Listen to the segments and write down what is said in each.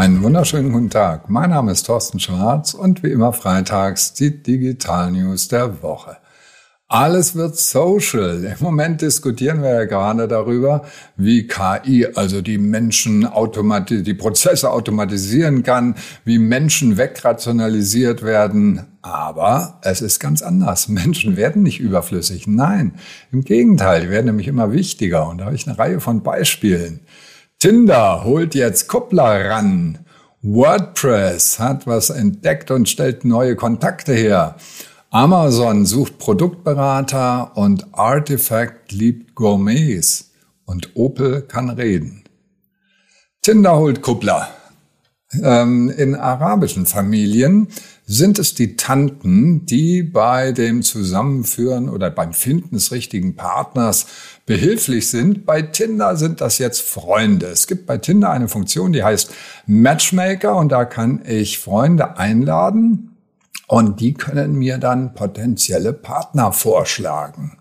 Einen wunderschönen guten Tag. Mein Name ist Thorsten Schwarz und wie immer freitags die Digital News der Woche. Alles wird social. Im Moment diskutieren wir ja gerade darüber, wie KI, also die Menschen automati die Prozesse automatisieren kann, wie Menschen wegrationalisiert werden. Aber es ist ganz anders. Menschen werden nicht überflüssig. Nein, im Gegenteil, die werden nämlich immer wichtiger. Und da habe ich eine Reihe von Beispielen. Tinder holt jetzt Kuppler ran. WordPress hat was entdeckt und stellt neue Kontakte her. Amazon sucht Produktberater und Artifact liebt Gourmets und Opel kann reden. Tinder holt Kuppler. Ähm, in arabischen Familien sind es die Tanten, die bei dem Zusammenführen oder beim Finden des richtigen Partners behilflich sind. Bei Tinder sind das jetzt Freunde. Es gibt bei Tinder eine Funktion, die heißt Matchmaker und da kann ich Freunde einladen und die können mir dann potenzielle Partner vorschlagen.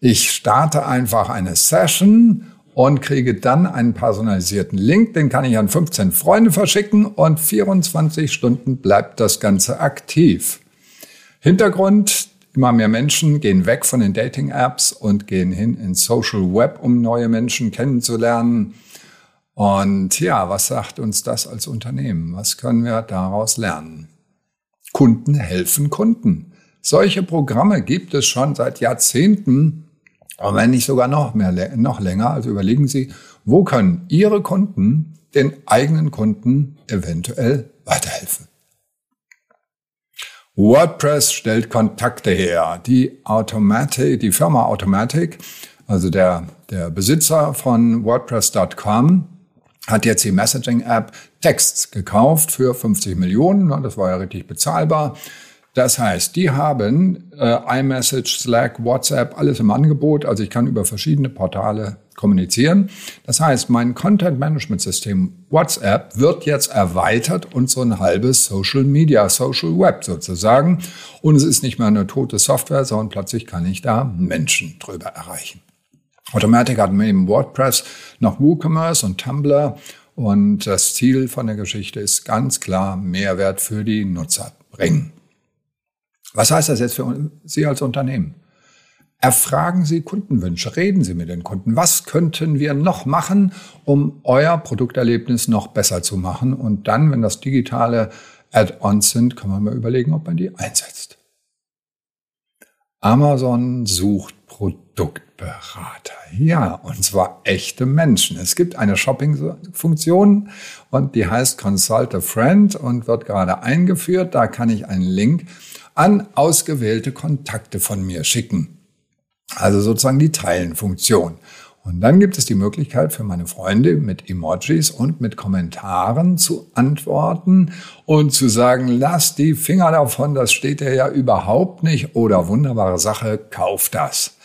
Ich starte einfach eine Session und kriege dann einen personalisierten Link. Den kann ich an 15 Freunde verschicken und 24 Stunden bleibt das Ganze aktiv. Hintergrund, immer mehr Menschen gehen weg von den Dating-Apps und gehen hin ins Social Web, um neue Menschen kennenzulernen. Und ja, was sagt uns das als Unternehmen? Was können wir daraus lernen? Kunden helfen Kunden. Solche Programme gibt es schon seit Jahrzehnten aber wenn nicht sogar noch mehr, noch länger, also überlegen Sie, wo können Ihre Kunden den eigenen Kunden eventuell weiterhelfen? WordPress stellt Kontakte her. Die Automatic, die Firma Automatic, also der, der Besitzer von WordPress.com, hat jetzt die Messaging-App Texts gekauft für 50 Millionen. Das war ja richtig bezahlbar. Das heißt, die haben äh, iMessage, Slack, WhatsApp, alles im Angebot. Also ich kann über verschiedene Portale kommunizieren. Das heißt, mein Content-Management-System WhatsApp wird jetzt erweitert und so ein halbes Social Media, Social Web sozusagen. Und es ist nicht mehr eine tote Software, sondern plötzlich kann ich da Menschen drüber erreichen. Automatic hat neben WordPress noch WooCommerce und Tumblr. Und das Ziel von der Geschichte ist ganz klar, Mehrwert für die Nutzer bringen. Was heißt das jetzt für Sie als Unternehmen? Erfragen Sie Kundenwünsche, reden Sie mit den Kunden. Was könnten wir noch machen, um euer Produkterlebnis noch besser zu machen? Und dann, wenn das digitale Add-ons sind, kann man mal überlegen, ob man die einsetzt. Amazon sucht Produktberater. Ja, und zwar echte Menschen. Es gibt eine Shopping-Funktion und die heißt Consult a Friend und wird gerade eingeführt. Da kann ich einen Link an ausgewählte Kontakte von mir schicken. Also sozusagen die Teilenfunktion. Und dann gibt es die Möglichkeit für meine Freunde mit Emojis und mit Kommentaren zu antworten und zu sagen, lass die Finger davon, das steht dir ja überhaupt nicht oder wunderbare Sache, kauf das.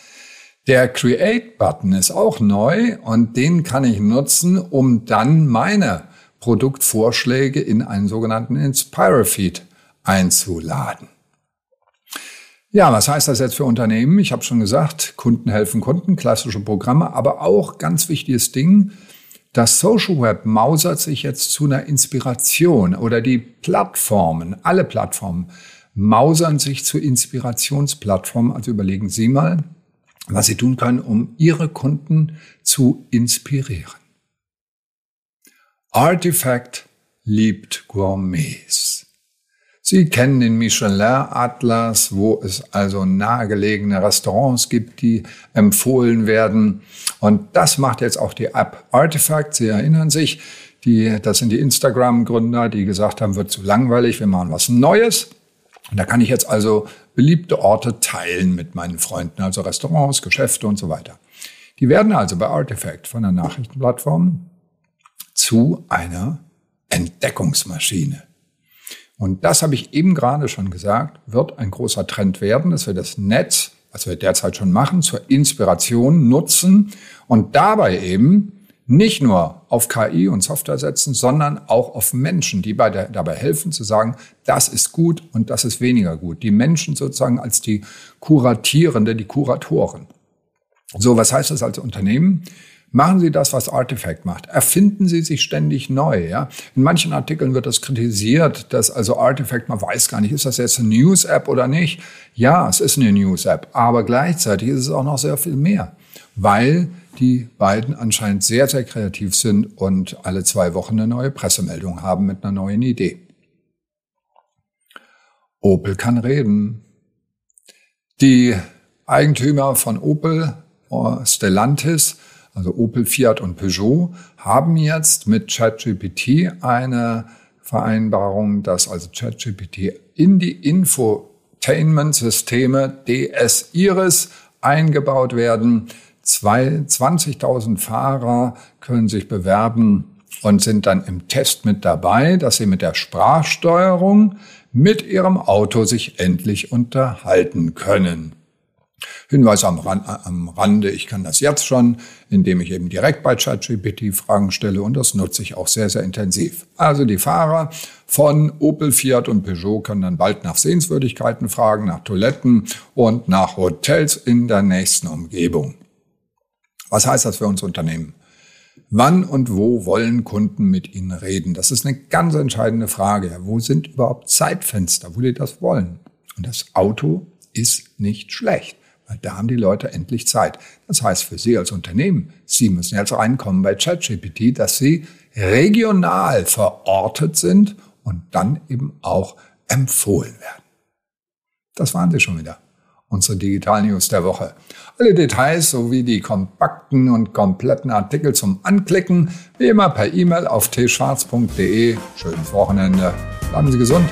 Der Create-Button ist auch neu und den kann ich nutzen, um dann meine Produktvorschläge in einen sogenannten Inspire-Feed einzuladen. Ja, was heißt das jetzt für Unternehmen? Ich habe schon gesagt, Kunden helfen Kunden, klassische Programme, aber auch ganz wichtiges Ding, das Social Web mausert sich jetzt zu einer Inspiration oder die Plattformen, alle Plattformen mausern sich zu Inspirationsplattformen. Also überlegen Sie mal, was Sie tun können, um Ihre Kunden zu inspirieren. Artifact liebt Gourmets. Sie kennen den Michelin-Atlas, wo es also nahegelegene Restaurants gibt, die empfohlen werden. Und das macht jetzt auch die App Artifact. Sie erinnern sich, die, das sind die Instagram-Gründer, die gesagt haben, wird zu langweilig, wir machen was Neues. Und da kann ich jetzt also beliebte Orte teilen mit meinen Freunden, also Restaurants, Geschäfte und so weiter. Die werden also bei Artifact von der Nachrichtenplattform zu einer Entdeckungsmaschine. Und das habe ich eben gerade schon gesagt, wird ein großer Trend werden, dass wir das Netz, was wir derzeit schon machen, zur Inspiration nutzen und dabei eben nicht nur auf KI und Software setzen, sondern auch auf Menschen, die bei der, dabei helfen zu sagen, das ist gut und das ist weniger gut. Die Menschen sozusagen als die Kuratierende, die Kuratoren. So, was heißt das als Unternehmen? Machen Sie das, was Artifact macht. Erfinden Sie sich ständig neu. Ja? In manchen Artikeln wird das kritisiert, dass also Artifact, man weiß gar nicht, ist das jetzt eine News-App oder nicht. Ja, es ist eine News-App, aber gleichzeitig ist es auch noch sehr viel mehr, weil die beiden anscheinend sehr, sehr kreativ sind und alle zwei Wochen eine neue Pressemeldung haben mit einer neuen Idee. Opel kann reden. Die Eigentümer von Opel, äh, Stellantis, also Opel, Fiat und Peugeot, haben jetzt mit ChatGPT eine Vereinbarung, dass also ChatGPT in die Infotainment-Systeme DS Iris eingebaut werden. 20.000 Fahrer können sich bewerben und sind dann im Test mit dabei, dass sie mit der Sprachsteuerung mit ihrem Auto sich endlich unterhalten können. Hinweis am, Rande, ich kann das jetzt schon, indem ich eben direkt bei ChatGPT Fragen stelle und das nutze ich auch sehr, sehr intensiv. Also die Fahrer von Opel, Fiat und Peugeot können dann bald nach Sehenswürdigkeiten fragen, nach Toiletten und nach Hotels in der nächsten Umgebung. Was heißt das für uns Unternehmen? Wann und wo wollen Kunden mit Ihnen reden? Das ist eine ganz entscheidende Frage. Wo sind überhaupt Zeitfenster, wo die das wollen? Und das Auto ist nicht schlecht. Weil da haben die Leute endlich Zeit. Das heißt für Sie als Unternehmen, Sie müssen jetzt reinkommen bei ChatGPT, dass Sie regional verortet sind und dann eben auch empfohlen werden. Das waren Sie schon wieder. Unsere Digital News der Woche. Alle Details sowie die kompakten und kompletten Artikel zum Anklicken, wie immer per E-Mail auf tschwarz.de. Schönes Wochenende. Bleiben Sie gesund.